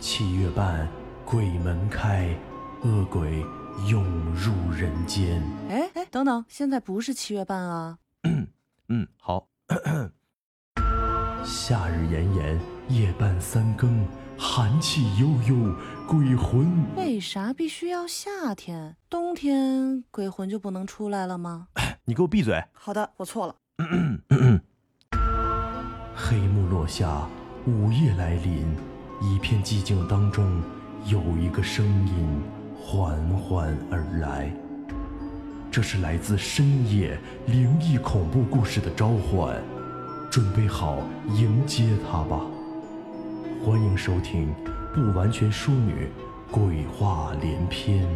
七月半，鬼门开，恶鬼涌入人间。哎哎，等等，现在不是七月半啊。嗯，好。夏日炎炎，夜半三更，寒气悠悠，鬼魂。为啥必须要夏天？冬天鬼魂就不能出来了吗？你给我闭嘴！好的，我错了。黑幕落下，午夜来临，一片寂静当中，有一个声音缓缓而来。这是来自深夜灵异恐怖故事的召唤，准备好迎接它吧！欢迎收听《不完全淑女》鬼话连篇。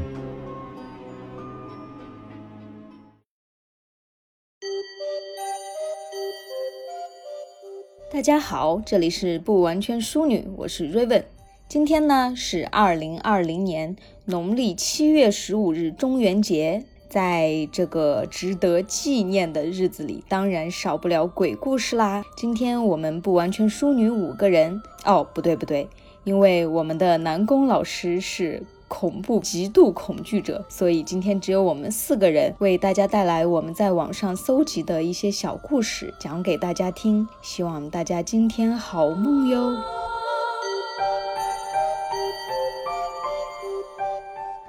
大家好，这里是不完全淑女，我是 Raven。今天呢是二零二零年农历七月十五日中元节，在这个值得纪念的日子里，当然少不了鬼故事啦。今天我们不完全淑女五个人哦，不对不对，因为我们的南宫老师是。恐怖极度恐惧者，所以今天只有我们四个人为大家带来我们在网上搜集的一些小故事，讲给大家听。希望大家今天好梦哟。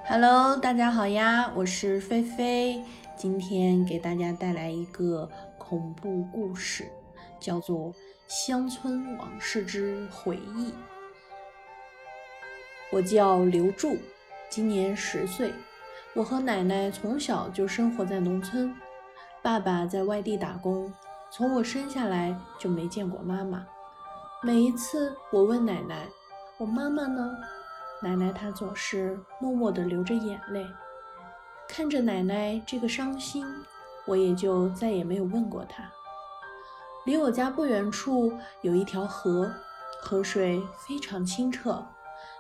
Hello，大家好呀，我是菲菲，今天给大家带来一个恐怖故事，叫做《乡村往事之回忆》。我叫刘柱。今年十岁，我和奶奶从小就生活在农村，爸爸在外地打工，从我生下来就没见过妈妈。每一次我问奶奶：“我妈妈呢？”奶奶她总是默默地流着眼泪。看着奶奶这个伤心，我也就再也没有问过她。离我家不远处有一条河，河水非常清澈，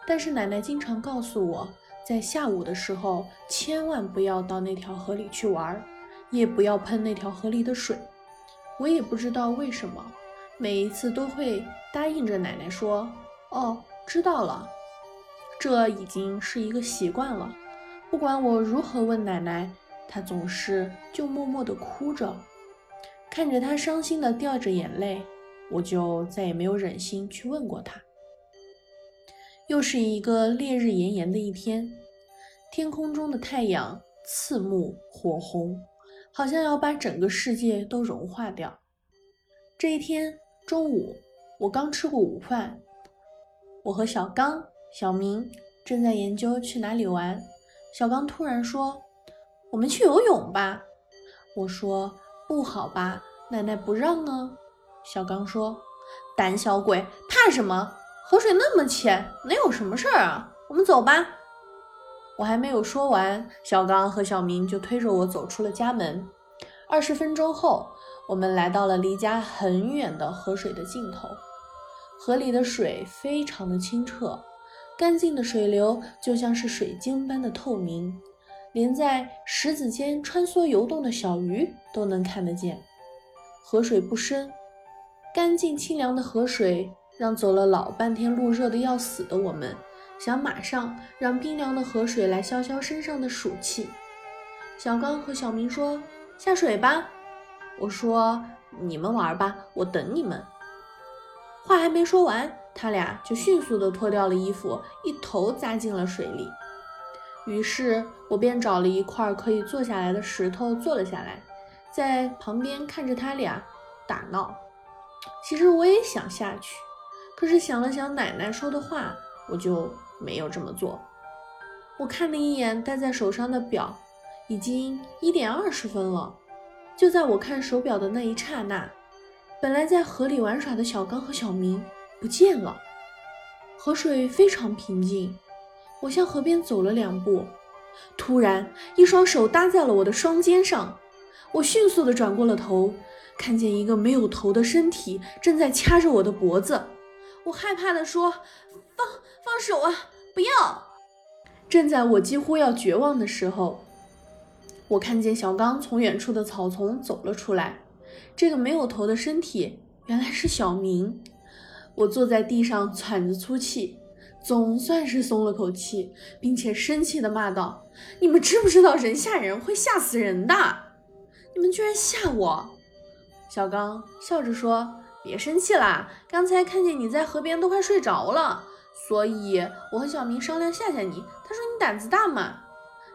但是奶奶经常告诉我。在下午的时候，千万不要到那条河里去玩，也不要碰那条河里的水。我也不知道为什么，每一次都会答应着奶奶说：“哦，知道了。”这已经是一个习惯了。不管我如何问奶奶，她总是就默默地哭着。看着她伤心地掉着眼泪，我就再也没有忍心去问过她。又是一个烈日炎炎的一天，天空中的太阳刺目火红，好像要把整个世界都融化掉。这一天中午，我刚吃过午饭，我和小刚、小明正在研究去哪里玩。小刚突然说：“我们去游泳吧。”我说：“不好吧，奶奶不让呢。”小刚说：“胆小鬼，怕什么？”河水那么浅，能有什么事儿啊？我们走吧。我还没有说完，小刚和小明就推着我走出了家门。二十分钟后，我们来到了离家很远的河水的尽头。河里的水非常的清澈，干净的水流就像是水晶般的透明，连在石子间穿梭游动的小鱼都能看得见。河水不深，干净清凉的河水。让走了老半天路、热得要死的我们，想马上让冰凉的河水来消消身上的暑气。小刚和小明说：“下水吧。”我说：“你们玩吧，我等你们。”话还没说完，他俩就迅速地脱掉了衣服，一头扎进了水里。于是我便找了一块可以坐下来的石头坐了下来，在旁边看着他俩打闹。其实我也想下去。可是想了想奶奶说的话，我就没有这么做。我看了一眼戴在手上的表，已经一点二十分了。就在我看手表的那一刹那，本来在河里玩耍的小刚和小明不见了。河水非常平静，我向河边走了两步，突然一双手搭在了我的双肩上。我迅速地转过了头，看见一个没有头的身体正在掐着我的脖子。我害怕地说：“放放手啊，不要！”正在我几乎要绝望的时候，我看见小刚从远处的草丛走了出来。这个没有头的身体原来是小明。我坐在地上喘着粗气，总算是松了口气，并且生气的骂道：“你们知不知道人吓人会吓死人的？你们居然吓我！”小刚笑着说：“别生气啦，刚才看见你在河边都快睡着了，所以我和小明商量吓吓你。他说你胆子大嘛。”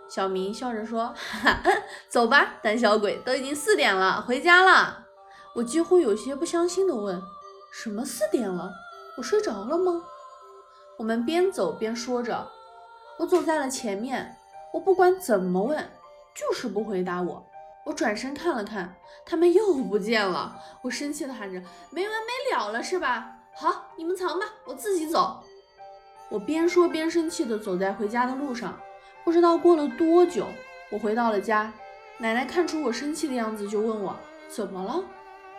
小明笑着说：“哈哈，走吧，胆小鬼，都已经四点了，回家了。”我几乎有些不相信的问：“什么四点了？我睡着了吗？”我们边走边说着，我走在了前面。我不管怎么问，就是不回答我。我转身看了看，他们又不见了。我生气地喊着：“没完没了了是吧？好，你们藏吧，我自己走。”我边说边生气地走在回家的路上。不知道过了多久，我回到了家。奶奶看出我生气的样子，就问我怎么了。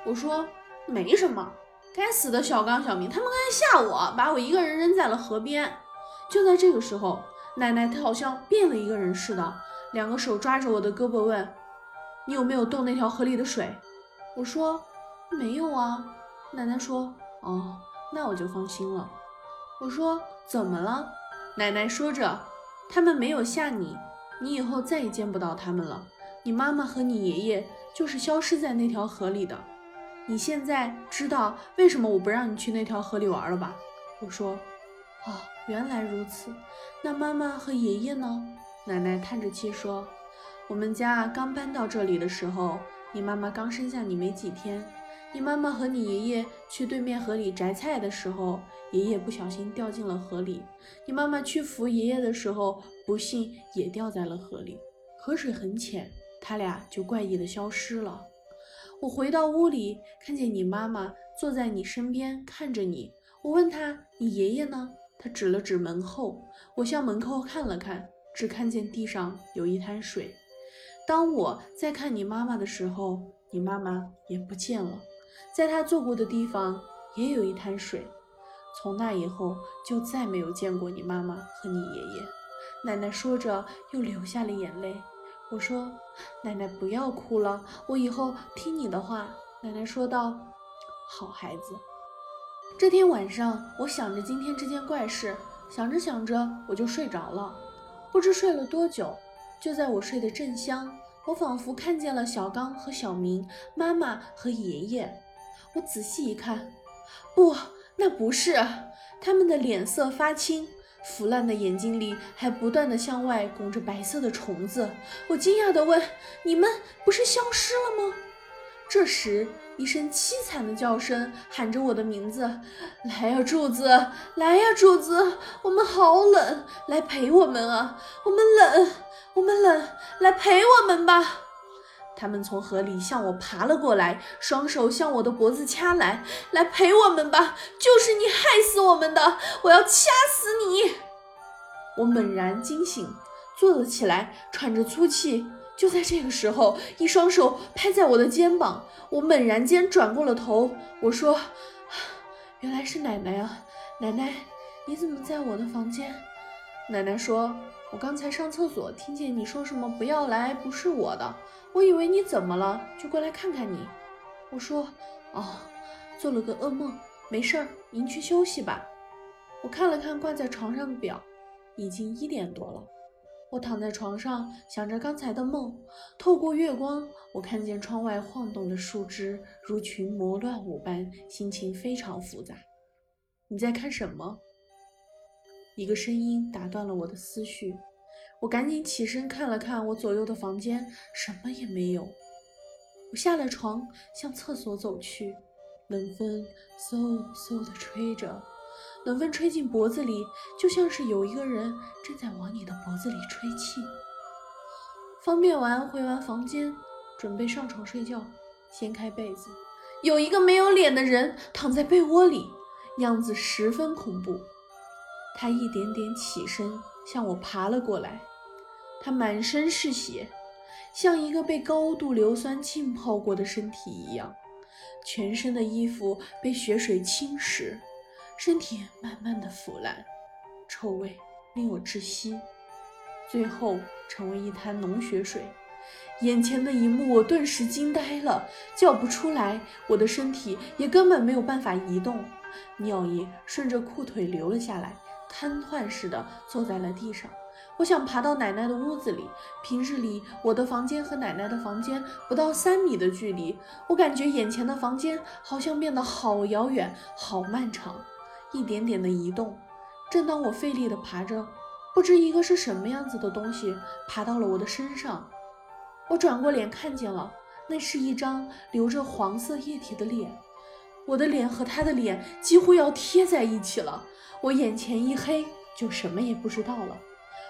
我说没什么。该死的小刚、小明，他们刚才吓我，把我一个人扔在了河边。就在这个时候，奶奶她好像变了一个人似的，两个手抓着我的胳膊问：“你有没有动那条河里的水？”我说：“没有啊。”奶奶说：“哦，那我就放心了。”我说：“怎么了？”奶奶说着：“他们没有吓你，你以后再也见不到他们了。你妈妈和你爷爷就是消失在那条河里的。”你现在知道为什么我不让你去那条河里玩了吧？我说，哦，原来如此。那妈妈和爷爷呢？奶奶叹着气说，我们家刚搬到这里的时候，你妈妈刚生下你没几天。你妈妈和你爷爷去对面河里摘菜的时候，爷爷不小心掉进了河里。你妈妈去扶爷爷的时候，不幸也掉在了河里。河水很浅，他俩就怪异的消失了。我回到屋里，看见你妈妈坐在你身边看着你。我问她：“你爷爷呢？”他指了指门后。我向门口看了看，只看见地上有一滩水。当我再看你妈妈的时候，你妈妈也不见了。在她坐过的地方也有一滩水。从那以后，就再没有见过你妈妈和你爷爷。奶奶说着，又流下了眼泪。我说：“奶奶，不要哭了，我以后听你的话。”奶奶说道：“好孩子。”这天晚上，我想着今天这件怪事，想着想着，我就睡着了。不知睡了多久，就在我睡得正香，我仿佛看见了小刚和小明，妈妈和爷爷。我仔细一看，不，那不是，他们的脸色发青。腐烂的眼睛里还不断的向外拱着白色的虫子，我惊讶地问：“你们不是消失了吗？”这时，一声凄惨的叫声喊着我的名字：“来呀，柱子！来呀，柱子！我们好冷，来陪我们啊！我们冷，我们冷，来陪我们吧！”他们从河里向我爬了过来，双手向我的脖子掐来，来陪我们吧！就是你害死我们的，我要掐死你！我猛然惊醒，坐了起来，喘着粗气。就在这个时候，一双手拍在我的肩膀，我猛然间转过了头，我说：“原来是奶奶啊，奶奶，你怎么在我的房间？”奶奶说：“我刚才上厕所，听见你说什么不要来，不是我的。”我以为你怎么了，就过来看看你。我说：“哦，做了个噩梦，没事儿，您去休息吧。”我看了看挂在床上的表，已经一点多了。我躺在床上想着刚才的梦，透过月光，我看见窗外晃动的树枝如群魔乱舞般，心情非常复杂。你在看什么？一个声音打断了我的思绪。我赶紧起身看了看我左右的房间，什么也没有。我下了床，向厕所走去。冷风嗖嗖地吹着，冷风吹进脖子里，就像是有一个人正在往你的脖子里吹气。方便完回完房间，准备上床睡觉，掀开被子，有一个没有脸的人躺在被窝里，样子十分恐怖。他一点点起身，向我爬了过来。他满身是血，像一个被高度硫酸浸泡过的身体一样，全身的衣服被血水侵蚀，身体慢慢的腐烂，臭味令我窒息，最后成为一滩脓血水。眼前的一幕，我顿时惊呆了，叫不出来，我的身体也根本没有办法移动，尿液顺着裤腿流了下来，瘫痪似的坐在了地上。我想爬到奶奶的屋子里。平日里，我的房间和奶奶的房间不到三米的距离，我感觉眼前的房间好像变得好遥远、好漫长，一点点的移动。正当我费力地爬着，不知一个是什么样子的东西爬到了我的身上。我转过脸看见了，那是一张流着黄色液体的脸。我的脸和他的脸几乎要贴在一起了。我眼前一黑，就什么也不知道了。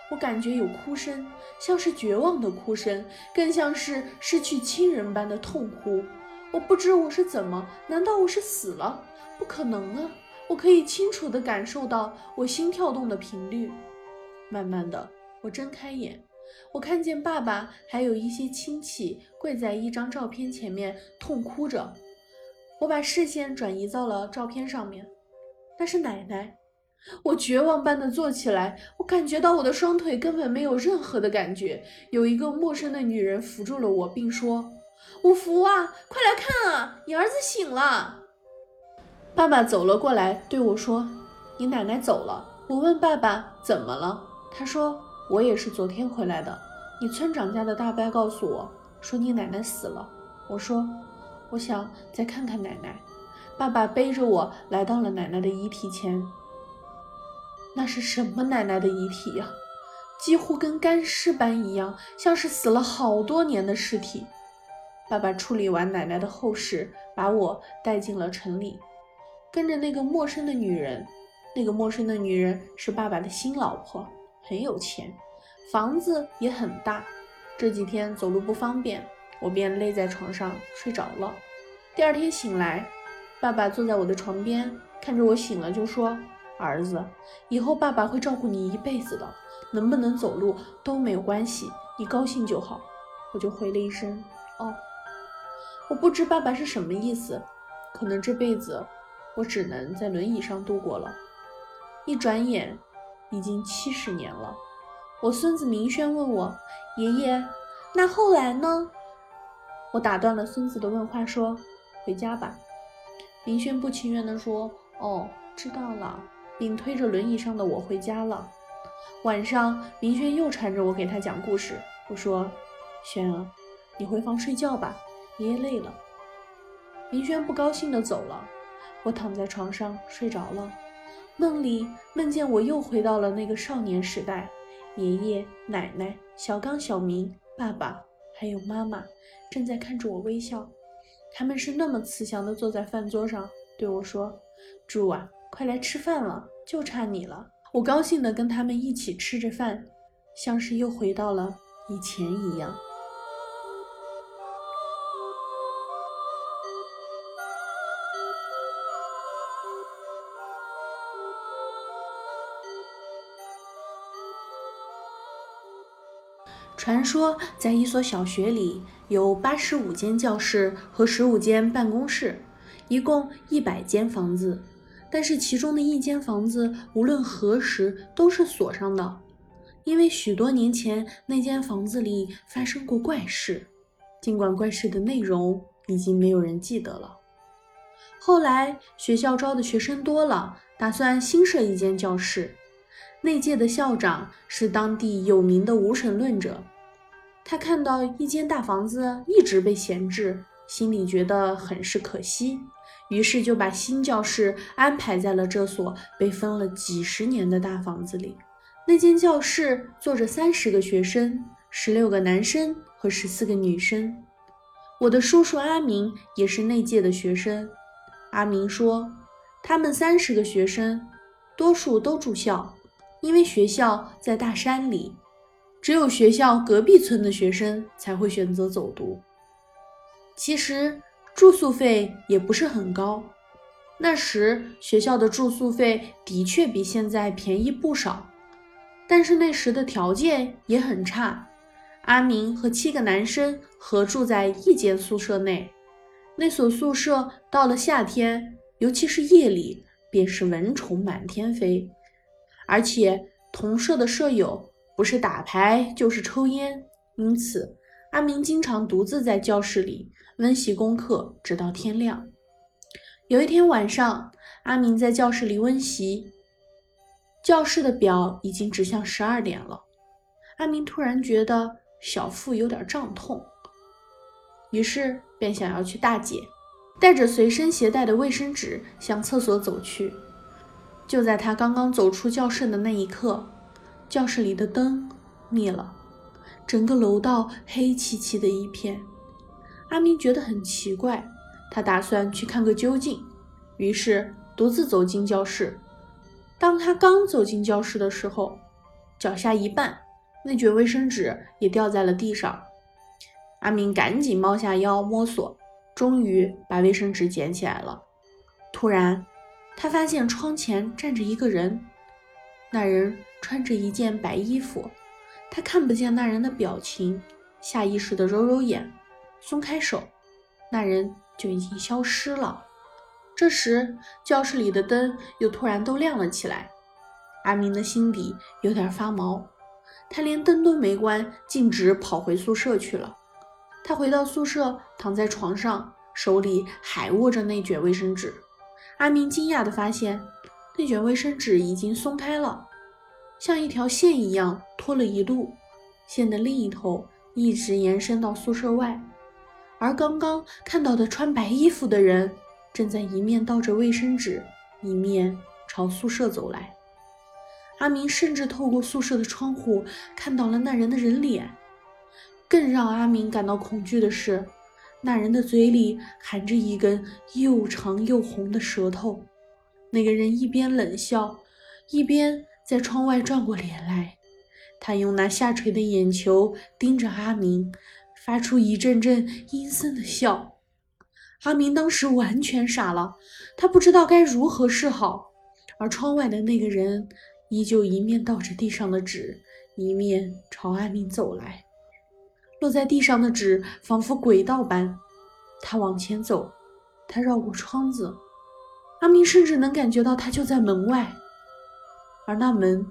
我感觉有哭声，像是绝望的哭声，更像是失去亲人般的痛哭。我不知我是怎么？难道我是死了？不可能啊！我可以清楚地感受到我心跳动的频率。慢慢的，我睁开眼，我看见爸爸还有一些亲戚跪在一张照片前面痛哭着。我把视线转移到了照片上面，那是奶奶。我绝望般的坐起来，我感觉到我的双腿根本没有任何的感觉。有一个陌生的女人扶住了我，并说：“五福啊，快来看啊，你儿子醒了。”爸爸走了过来，对我说：“你奶奶走了。”我问爸爸怎么了，他说：“我也是昨天回来的。你村长家的大伯告诉我说你奶奶死了。”我说：“我想再看看奶奶。”爸爸背着我来到了奶奶的遗体前。那是什么奶奶的遗体呀？几乎跟干尸般一样，像是死了好多年的尸体。爸爸处理完奶奶的后事，把我带进了城里，跟着那个陌生的女人。那个陌生的女人是爸爸的新老婆，很有钱，房子也很大。这几天走路不方便，我便累在床上睡着了。第二天醒来，爸爸坐在我的床边，看着我醒了，就说。儿子，以后爸爸会照顾你一辈子的，能不能走路都没有关系，你高兴就好。我就回了一声哦。我不知爸爸是什么意思，可能这辈子我只能在轮椅上度过了。一转眼，已经七十年了。我孙子明轩问我爷爷，那后来呢？我打断了孙子的问话，说回家吧。明轩不情愿地说哦，知道了。并推着轮椅上的我回家了。晚上，明轩又缠着我给他讲故事。我说：“轩儿，你回房睡觉吧，爷爷累了。”明轩不高兴地走了。我躺在床上睡着了，梦里梦见我又回到了那个少年时代。爷爷、奶奶、小刚、小明、爸爸还有妈妈正在看着我微笑。他们是那么慈祥的坐在饭桌上，对我说：“猪啊！”快来吃饭了，就差你了。我高兴的跟他们一起吃着饭，像是又回到了以前一样。传说，在一所小学里，有八十五间教室和十五间办公室，一共一百间房子。但是其中的一间房子无论何时都是锁上的，因为许多年前那间房子里发生过怪事，尽管怪事的内容已经没有人记得了。后来学校招的学生多了，打算新设一间教室。那届的校长是当地有名的无神论者，他看到一间大房子一直被闲置，心里觉得很是可惜。于是就把新教室安排在了这所被封了几十年的大房子里。那间教室坐着三十个学生，十六个男生和十四个女生。我的叔叔阿明也是那届的学生。阿明说，他们三十个学生，多数都住校，因为学校在大山里，只有学校隔壁村的学生才会选择走读。其实。住宿费也不是很高，那时学校的住宿费的确比现在便宜不少，但是那时的条件也很差。阿明和七个男生合住在一间宿舍内，那所宿舍到了夏天，尤其是夜里，便是蚊虫满天飞，而且同舍的舍友不是打牌就是抽烟，因此阿明经常独自在教室里。温习功课，直到天亮。有一天晚上，阿明在教室里温习，教室的表已经指向十二点了。阿明突然觉得小腹有点胀痛，于是便想要去大解，带着随身携带的卫生纸向厕所走去。就在他刚刚走出教室的那一刻，教室里的灯灭了，整个楼道黑漆漆的一片。阿明觉得很奇怪，他打算去看个究竟，于是独自走进教室。当他刚走进教室的时候，脚下一绊，那卷卫生纸也掉在了地上。阿明赶紧猫下腰摸索，终于把卫生纸捡起来了。突然，他发现窗前站着一个人，那人穿着一件白衣服，他看不见那人的表情，下意识地揉揉眼，松开手，那人就已经消失了。这时，教室里的灯又突然都亮了起来，阿明的心底有点发毛，他连灯都没关，径直跑回宿舍去了。他回到宿舍，躺在床上，手里还握着那卷卫生纸。阿明惊讶地发现，那卷卫生纸已经松开了，像一条线一样拖了一路，线的另一头一直延伸到宿舍外。而刚刚看到的穿白衣服的人，正在一面倒着卫生纸，一面朝宿舍走来。阿明甚至透过宿舍的窗户看到了那人的人脸。更让阿明感到恐惧的是。那人的嘴里含着一根又长又红的舌头，那个人一边冷笑，一边在窗外转过脸来。他用那下垂的眼球盯着阿明，发出一阵阵阴森的笑。阿明当时完全傻了，他不知道该如何是好。而窗外的那个人依旧一面倒着地上的纸，一面朝阿明走来。落在地上的纸仿佛轨道般，他往前走，他绕过窗子，阿明甚至能感觉到他就在门外，而那门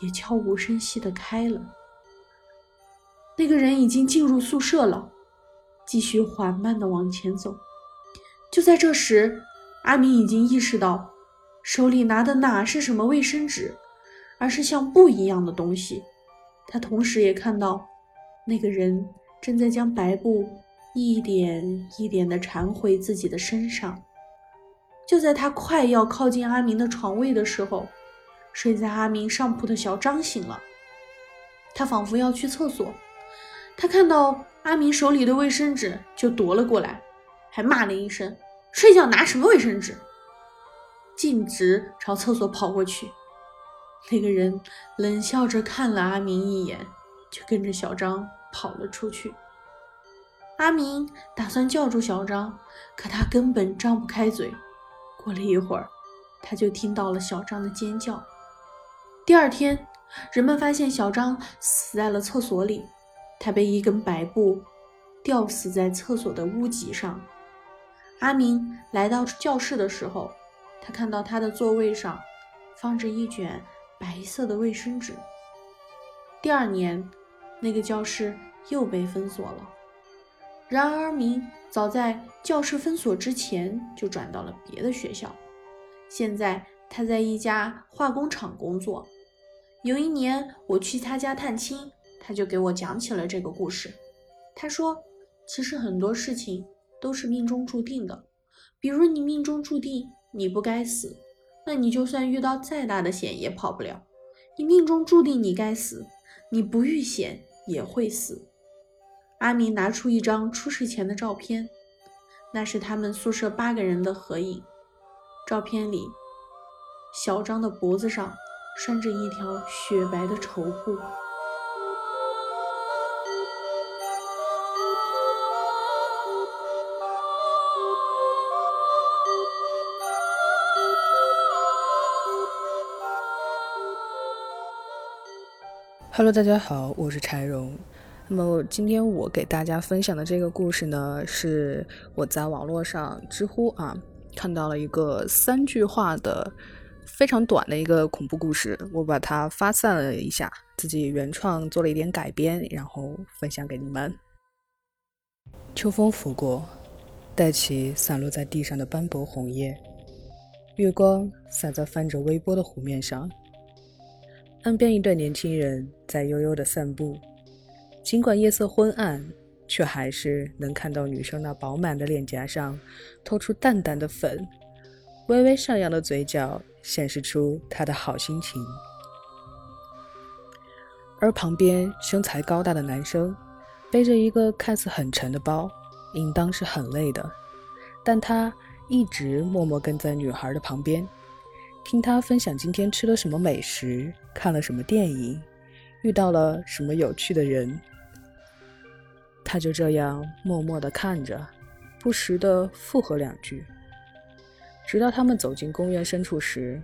也悄无声息地开了。那个人已经进入宿舍了，继续缓慢地往前走。就在这时，阿明已经意识到，手里拿的哪是什么卫生纸，而是像布一样的东西。他同时也看到。那个人正在将白布一点一点地缠回自己的身上。就在他快要靠近阿明的床位的时候，睡在阿明上铺的小张醒了。他仿佛要去厕所，他看到阿明手里的卫生纸就夺了过来，还骂了一声：“睡觉拿什么卫生纸？”径直朝厕所跑过去。那个人冷笑着看了阿明一眼。就跟着小张跑了出去。阿明打算叫住小张，可他根本张不开嘴。过了一会儿，他就听到了小张的尖叫。第二天，人们发现小张死在了厕所里，他被一根白布吊死在厕所的屋脊上。阿明来到教室的时候，他看到他的座位上放着一卷白色的卫生纸。第二年。那个教室又被封锁了。然而，明早在教室封锁之前就转到了别的学校。现在他在一家化工厂工作。有一年我去他家探亲，他就给我讲起了这个故事。他说：“其实很多事情都是命中注定的。比如你命中注定你不该死，那你就算遇到再大的险也跑不了。你命中注定你该死，你不遇险。”也会死。阿明拿出一张出事前的照片，那是他们宿舍八个人的合影。照片里，小张的脖子上拴着一条雪白的绸布。Hello，大家好，我是柴荣。那么今天我给大家分享的这个故事呢，是我在网络上知乎啊看到了一个三句话的非常短的一个恐怖故事，我把它发散了一下，自己原创做了一点改编，然后分享给你们。秋风拂过，带起散落在地上的斑驳红叶，月光洒在泛着微波的湖面上。岸边一对年轻人在悠悠的散步，尽管夜色昏暗，却还是能看到女生那饱满的脸颊上透出淡淡的粉，微微上扬的嘴角显示出她的好心情。而旁边身材高大的男生背着一个看似很沉的包，应当是很累的，但他一直默默跟在女孩的旁边，听她分享今天吃了什么美食，看了什么电影，遇到了什么有趣的人。他就这样默默地看着，不时地附和两句，直到他们走进公园深处时，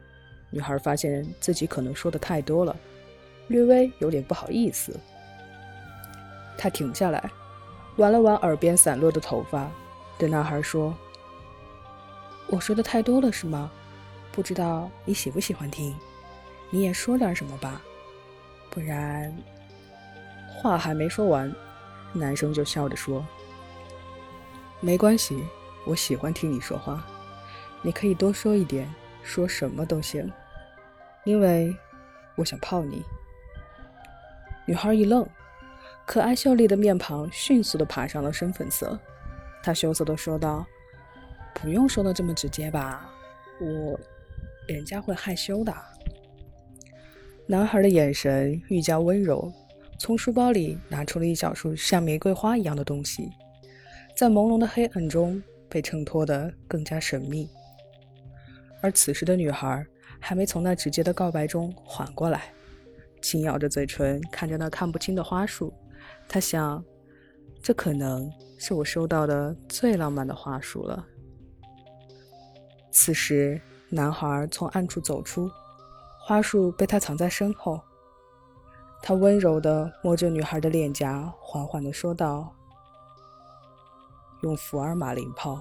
女孩发现自己可能说的太多了。略微有点不好意思，他停下来，挽了挽耳边散落的头发，对男孩说：“我说的太多了是吗？不知道你喜不喜欢听？你也说点什么吧，不然……”话还没说完，男生就笑着说：“没关系，我喜欢听你说话，你可以多说一点，说什么都行，因为我想泡你。”女孩一愣，可爱秀丽的面庞迅速的爬上了深粉色。她羞涩的说道：“不用说的这么直接吧，我人家会害羞的。”男孩的眼神愈加温柔，从书包里拿出了一小束像玫瑰花一样的东西，在朦胧的黑暗中被衬托得更加神秘。而此时的女孩还没从那直接的告白中缓过来。轻咬着嘴唇，看着那看不清的花束，她想，这可能是我收到的最浪漫的花束了。此时，男孩从暗处走出，花束被他藏在身后。他温柔地摸着女孩的脸颊，缓缓地说道：“用福尔马林泡。”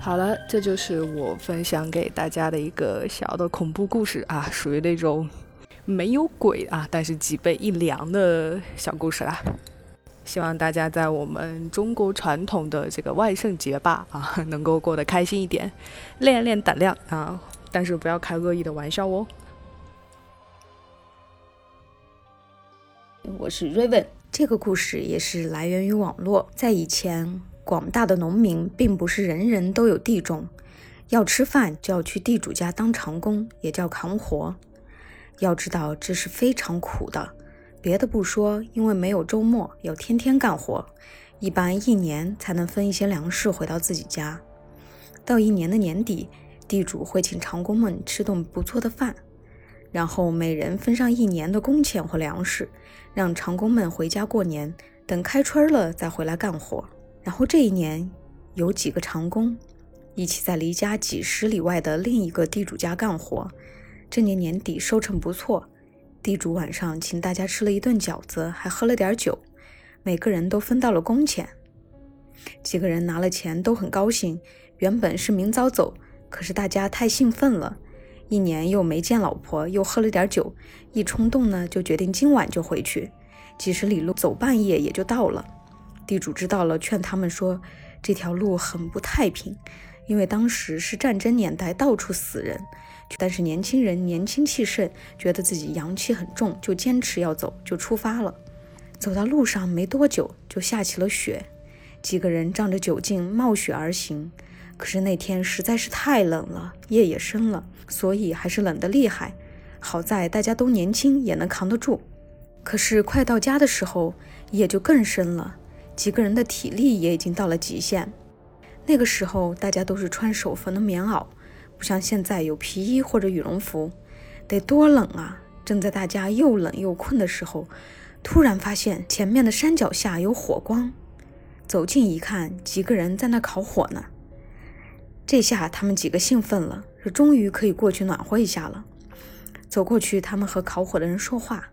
好了，这就是我分享给大家的一个小的恐怖故事啊，属于那种没有鬼啊，但是脊背一凉的小故事啦。希望大家在我们中国传统的这个万圣节吧啊，能够过得开心一点，练练胆量啊，但是不要开恶意的玩笑哦。我是 Raven，这个故事也是来源于网络，在以前。广大的农民并不是人人都有地种，要吃饭就要去地主家当长工，也叫扛活。要知道这是非常苦的，别的不说，因为没有周末，要天天干活，一般一年才能分一些粮食回到自己家。到一年的年底，地主会请长工们吃顿不错的饭，然后每人分上一年的工钱或粮食，让长工们回家过年，等开春了再回来干活。然后这一年，有几个长工一起在离家几十里外的另一个地主家干活。这年年底收成不错，地主晚上请大家吃了一顿饺子，还喝了点酒，每个人都分到了工钱。几个人拿了钱都很高兴。原本是明早走，可是大家太兴奋了，一年又没见老婆，又喝了点酒，一冲动呢，就决定今晚就回去。几十里路走半夜也就到了。地主知道了，劝他们说：“这条路很不太平，因为当时是战争年代，到处死人。但是年轻人年轻气盛，觉得自己阳气很重，就坚持要走，就出发了。走到路上没多久，就下起了雪。几个人仗着酒劲冒雪而行。可是那天实在是太冷了，夜也深了，所以还是冷得厉害。好在大家都年轻，也能扛得住。可是快到家的时候，夜就更深了。”几个人的体力也已经到了极限。那个时候，大家都是穿手缝的棉袄，不像现在有皮衣或者羽绒服，得多冷啊！正在大家又冷又困的时候，突然发现前面的山脚下有火光，走近一看，几个人在那烤火呢。这下他们几个兴奋了，这终于可以过去暖和一下了。走过去，他们和烤火的人说话，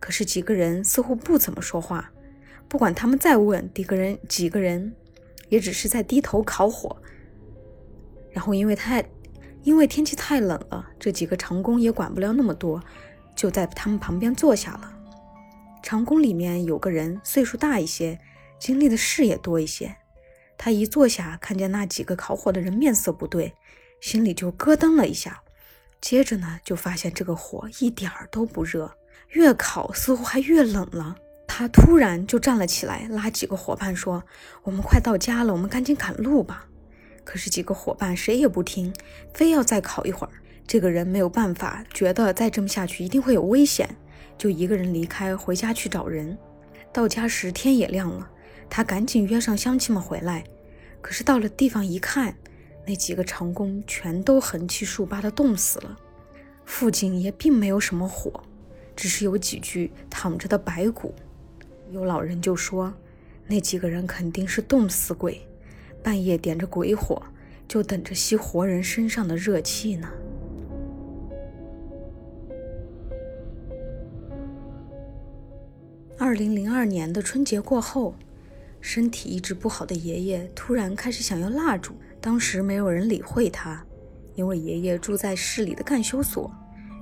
可是几个人似乎不怎么说话。不管他们再问，几个人几个人，也只是在低头烤火。然后因为太，因为天气太冷了，这几个长工也管不了那么多，就在他们旁边坐下了。长工里面有个人岁数大一些，经历的事也多一些。他一坐下，看见那几个烤火的人面色不对，心里就咯噔了一下。接着呢，就发现这个火一点儿都不热，越烤似乎还越冷了。他突然就站了起来，拉几个伙伴说：“我们快到家了，我们赶紧赶路吧。”可是几个伙伴谁也不听，非要再烤一会儿。这个人没有办法，觉得再这么下去一定会有危险，就一个人离开，回家去找人。到家时天也亮了，他赶紧约上乡亲们回来。可是到了地方一看，那几个长工全都横七竖八的冻死了，附近也并没有什么火，只是有几具躺着的白骨。有老人就说，那几个人肯定是冻死鬼，半夜点着鬼火，就等着吸活人身上的热气呢。二零零二年的春节过后，身体一直不好的爷爷突然开始想要蜡烛。当时没有人理会他，因为爷爷住在市里的干休所，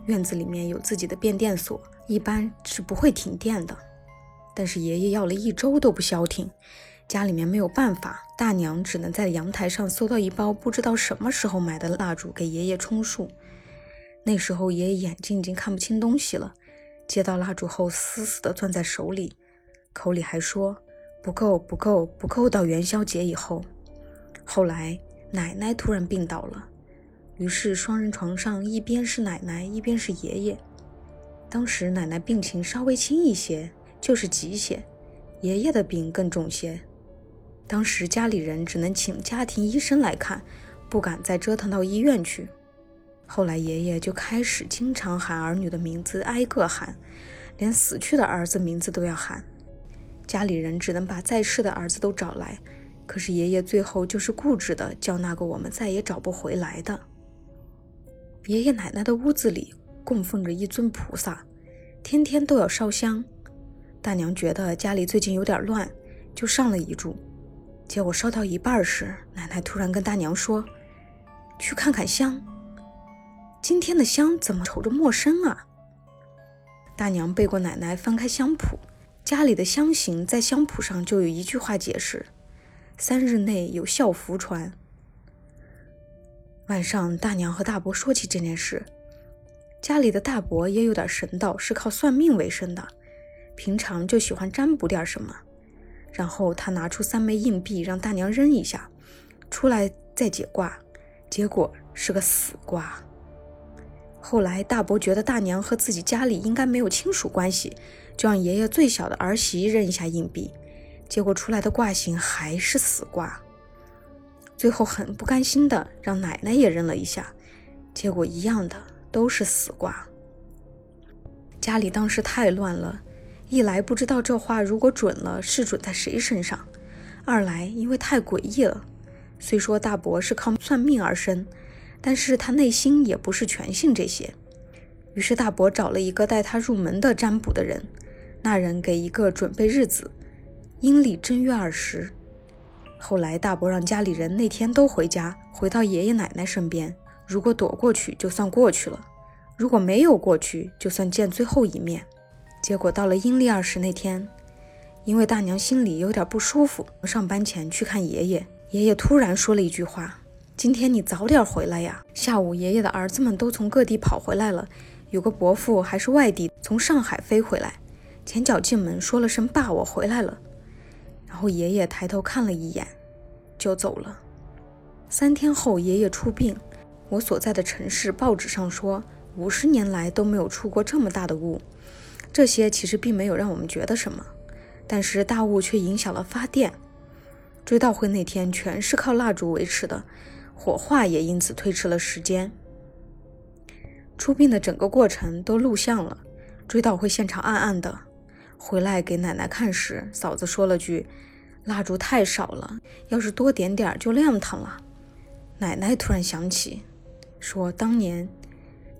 院子里面有自己的变电所，一般是不会停电的。但是爷爷要了一周都不消停，家里面没有办法，大娘只能在阳台上搜到一包不知道什么时候买的蜡烛给爷爷充数。那时候爷爷眼睛已经看不清东西了。接到蜡烛后，死死地攥在手里，口里还说不够，不够，不够。到元宵节以后，后来奶奶突然病倒了，于是双人床上一边是奶奶，一边是爷爷。当时奶奶病情稍微轻一些，就是急些；爷爷的病更重些。当时家里人只能请家庭医生来看，不敢再折腾到医院去。后来，爷爷就开始经常喊儿女的名字，挨个喊，连死去的儿子名字都要喊。家里人只能把在世的儿子都找来，可是爷爷最后就是固执的叫那个我们再也找不回来的。爷爷奶奶的屋子里供奉着一尊菩萨，天天都要烧香。大娘觉得家里最近有点乱，就上了一炷。结果烧到一半时，奶奶突然跟大娘说：“去看看香。”今天的香怎么瞅着陌生啊？大娘背过奶奶，翻开香谱，家里的香型在香谱上就有一句话解释：三日内有孝福传。晚上，大娘和大伯说起这件事，家里的大伯也有点神道，是靠算命为生的，平常就喜欢占卜点什么。然后他拿出三枚硬币让大娘扔一下，出来再解卦，结果是个死卦。后来，大伯觉得大娘和自己家里应该没有亲属关系，就让爷爷最小的儿媳扔一下硬币，结果出来的卦形还是死卦。最后很不甘心的让奶奶也扔了一下，结果一样的都是死卦。家里当时太乱了，一来不知道这话如果准了是准在谁身上，二来因为太诡异了。虽说大伯是靠算命而生。但是他内心也不是全信这些，于是大伯找了一个带他入门的占卜的人，那人给一个准备日子，阴历正月二十。后来大伯让家里人那天都回家，回到爷爷奶奶身边，如果躲过去就算过去了，如果没有过去就算见最后一面。结果到了阴历二十那天，因为大娘心里有点不舒服，上班前去看爷爷，爷爷突然说了一句话。今天你早点回来呀！下午爷爷的儿子们都从各地跑回来了，有个伯父还是外地，从上海飞回来，前脚进门说了声“爸，我回来了”，然后爷爷抬头看了一眼，就走了。三天后，爷爷出殡，我所在的城市报纸上说，五十年来都没有出过这么大的雾。这些其实并没有让我们觉得什么，但是大雾却影响了发电。追悼会那天全是靠蜡烛维持的。火化也因此推迟了时间。出殡的整个过程都录像了，追悼会现场暗暗的。回来给奶奶看时，嫂子说了句：“蜡烛太少了，要是多点点就亮堂了。”奶奶突然想起，说：“当年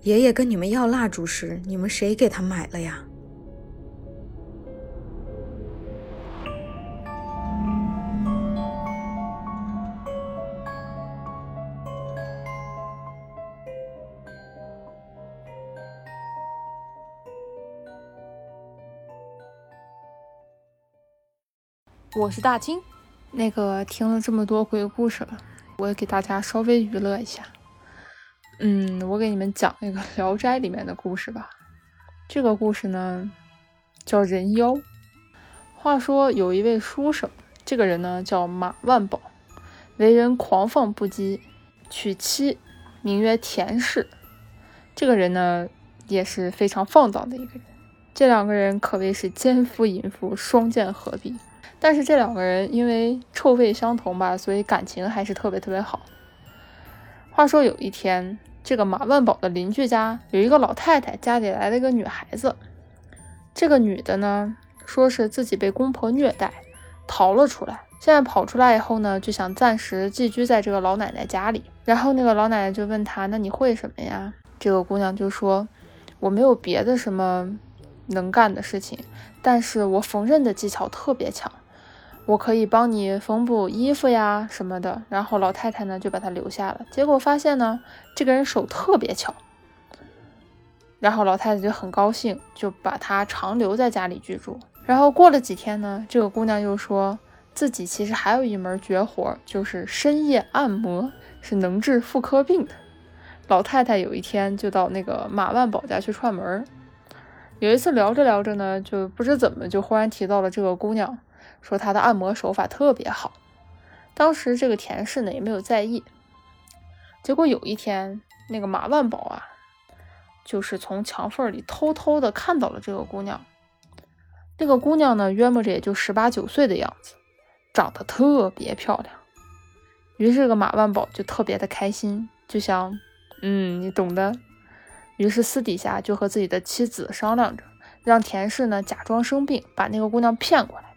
爷爷跟你们要蜡烛时，你们谁给他买了呀？”我是大青，那个听了这么多鬼故事了，我给大家稍微娱乐一下。嗯，我给你们讲一个《聊斋》里面的故事吧。这个故事呢，叫人妖。话说有一位书生，这个人呢叫马万宝，为人狂放不羁，娶妻名曰田氏。这个人呢也是非常放荡的一个人。这两个人可谓是奸夫淫妇，双剑合璧。但是这两个人因为臭味相同吧，所以感情还是特别特别好。话说有一天，这个马万宝的邻居家有一个老太太，家里来了一个女孩子。这个女的呢，说是自己被公婆虐待，逃了出来。现在跑出来以后呢，就想暂时寄居在这个老奶奶家里。然后那个老奶奶就问她：“那你会什么呀？”这个姑娘就说：“我没有别的什么能干的事情，但是我缝纫的技巧特别强。”我可以帮你缝补衣服呀什么的，然后老太太呢就把他留下了。结果发现呢，这个人手特别巧，然后老太太就很高兴，就把他长留在家里居住。然后过了几天呢，这个姑娘又说自己其实还有一门绝活，就是深夜按摩，是能治妇科病的。老太太有一天就到那个马万宝家去串门，有一次聊着聊着呢，就不知怎么就忽然提到了这个姑娘。说他的按摩手法特别好，当时这个田氏呢也没有在意。结果有一天，那个马万宝啊，就是从墙缝里偷偷的看到了这个姑娘。那个姑娘呢，约摸着也就十八九岁的样子，长得特别漂亮。于是这个马万宝就特别的开心，就想，嗯，你懂的。于是私底下就和自己的妻子商量着，让田氏呢假装生病，把那个姑娘骗过来。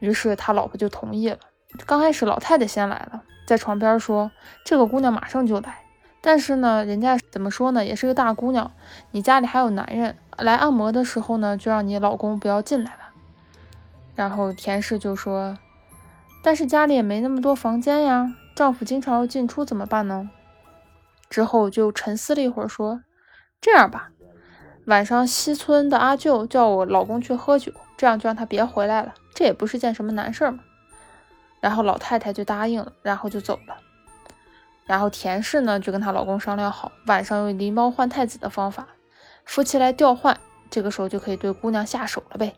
于是他老婆就同意了。刚开始老太太先来了，在床边说：“这个姑娘马上就来。”但是呢，人家怎么说呢，也是个大姑娘。你家里还有男人来按摩的时候呢，就让你老公不要进来了。然后田氏就说：“但是家里也没那么多房间呀，丈夫经常要进出，怎么办呢？”之后就沉思了一会儿，说：“这样吧，晚上西村的阿舅叫我老公去喝酒，这样就让他别回来了。”这也不是件什么难事儿嘛，然后老太太就答应了，然后就走了。然后田氏呢就跟她老公商量好，晚上用狸猫换太子的方法，夫妻来调换，这个时候就可以对姑娘下手了呗。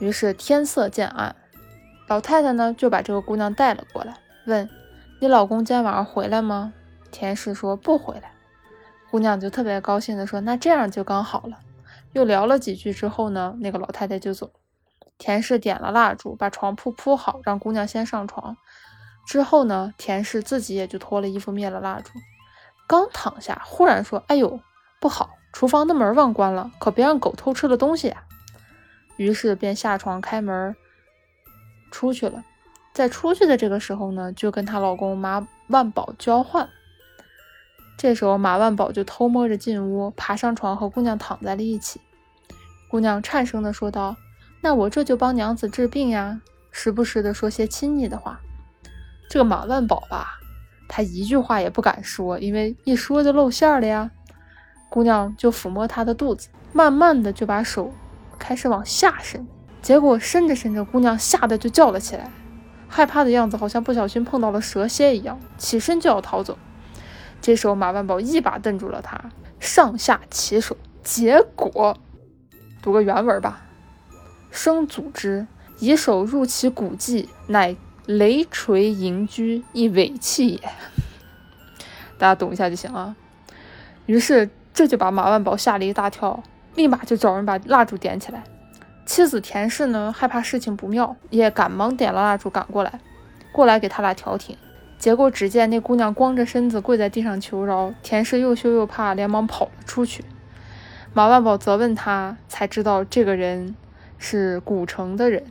于是天色渐暗，老太太呢就把这个姑娘带了过来，问：“你老公今天晚上回来吗？”田氏说：“不回来。”姑娘就特别高兴的说：“那这样就刚好了。”又聊了几句之后呢，那个老太太就走了。田氏点了蜡烛，把床铺铺好，让姑娘先上床。之后呢，田氏自己也就脱了衣服，灭了蜡烛。刚躺下，忽然说：“哎呦，不好！厨房的门忘关了，可别让狗偷吃了东西呀。”于是便下床开门出去了。在出去的这个时候呢，就跟她老公马万宝交换。这时候马万宝就偷摸着进屋，爬上床和姑娘躺在了一起。姑娘颤声的说道。那我这就帮娘子治病呀，时不时的说些亲昵的话。这个马万宝吧，他一句话也不敢说，因为一说就露馅了呀。姑娘就抚摸他的肚子，慢慢的就把手开始往下伸，结果伸着伸着，姑娘吓得就叫了起来，害怕的样子好像不小心碰到了蛇蝎一样，起身就要逃走。这时候马万宝一把瞪住了他，上下其手，结果读个原文吧。生组之，以手入其骨际，乃雷锤盈居，一尾气也。大家懂一下就行了。于是这就把马万宝吓了一大跳，立马就找人把蜡烛点起来。妻子田氏呢，害怕事情不妙，也赶忙点了蜡烛赶过来，过来给他俩调停。结果只见那姑娘光着身子跪在地上求饶，田氏又羞又怕，连忙跑了出去。马万宝责问他，才知道这个人。是古城的人，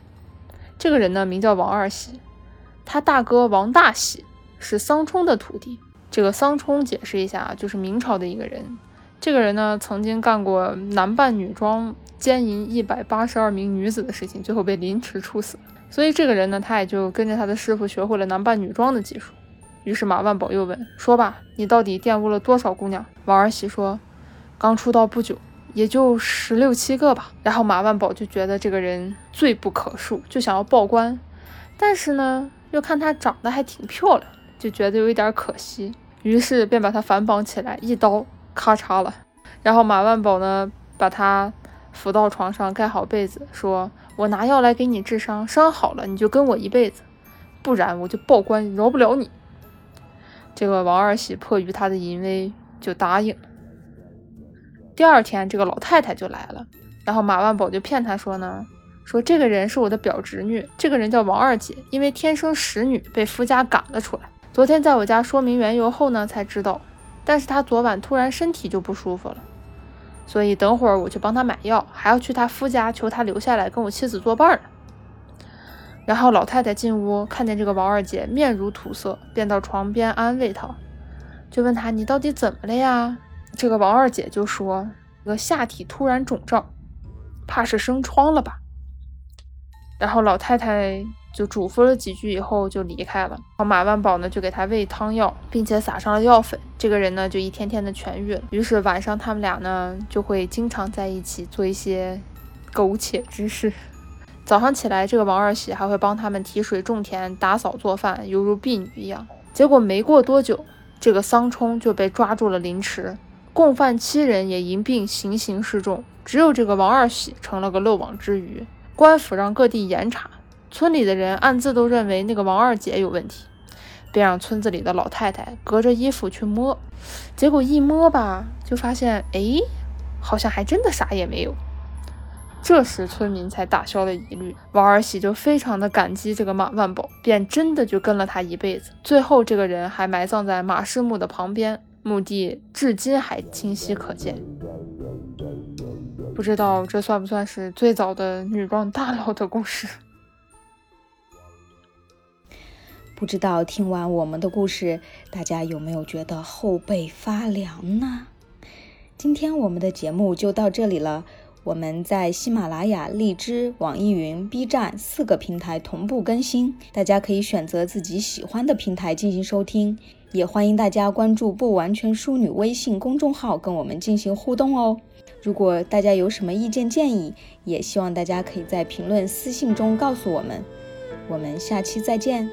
这个人呢名叫王二喜，他大哥王大喜是桑冲的徒弟。这个桑冲解释一下，就是明朝的一个人。这个人呢曾经干过男扮女装奸淫一百八十二名女子的事情，最后被凌迟处死。所以这个人呢，他也就跟着他的师傅学会了男扮女装的技术。于是马万宝又问：“说吧，你到底玷污了多少姑娘？”王二喜说：“刚出道不久。”也就十六七个吧，然后马万宝就觉得这个人罪不可恕，就想要报官，但是呢，又看她长得还挺漂亮，就觉得有一点可惜，于是便把她反绑起来，一刀咔嚓了。然后马万宝呢，把她扶到床上，盖好被子，说：“我拿药来给你治伤，伤好了你就跟我一辈子，不然我就报官，饶不了你。”这个王二喜迫于他的淫威，就答应了。第二天，这个老太太就来了，然后马万宝就骗她说呢，说这个人是我的表侄女，这个人叫王二姐，因为天生使女，被夫家赶了出来。昨天在我家说明缘由后呢，才知道，但是她昨晚突然身体就不舒服了，所以等会儿我去帮她买药，还要去她夫家求她留下来跟我妻子作伴呢。然后老太太进屋，看见这个王二姐面如土色，便到床边安慰她，就问她：“你到底怎么了呀？”这个王二姐就说：“这个下体突然肿胀，怕是生疮了吧。”然后老太太就嘱咐了几句以后就离开了。马万宝呢就给她喂汤药，并且撒上了药粉。这个人呢就一天天的痊愈了。于是晚上他们俩呢就会经常在一起做一些苟且之事。早上起来，这个王二喜还会帮他们提水种田、打扫做饭，犹如婢女一样。结果没过多久，这个桑冲就被抓住了凌迟。共犯七人也因病行刑示众，只有这个王二喜成了个漏网之鱼。官府让各地严查，村里的人暗自都认为那个王二姐有问题，便让村子里的老太太隔着衣服去摸，结果一摸吧，就发现哎，好像还真的啥也没有。这时村民才打消了疑虑，王二喜就非常的感激这个马万宝，便真的就跟了他一辈子。最后这个人还埋葬在马氏墓的旁边。墓地至今还清晰可见，不知道这算不算是最早的女装大佬的故事？不知道听完我们的故事，大家有没有觉得后背发凉呢？今天我们的节目就到这里了，我们在喜马拉雅、荔枝、网易云、B 站四个平台同步更新，大家可以选择自己喜欢的平台进行收听。也欢迎大家关注“不完全淑女”微信公众号，跟我们进行互动哦。如果大家有什么意见建议，也希望大家可以在评论私信中告诉我们。我们下期再见。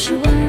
是我。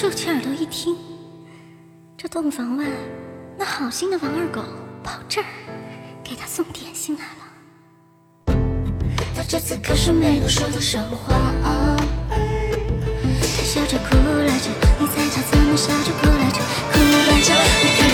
竖起耳朵一听，这洞房外那好心的王二狗跑这儿给他送点心来了。他这次可是没有说多少话，他笑着哭来着，你猜他怎么笑着哭来着？哭来着，你看。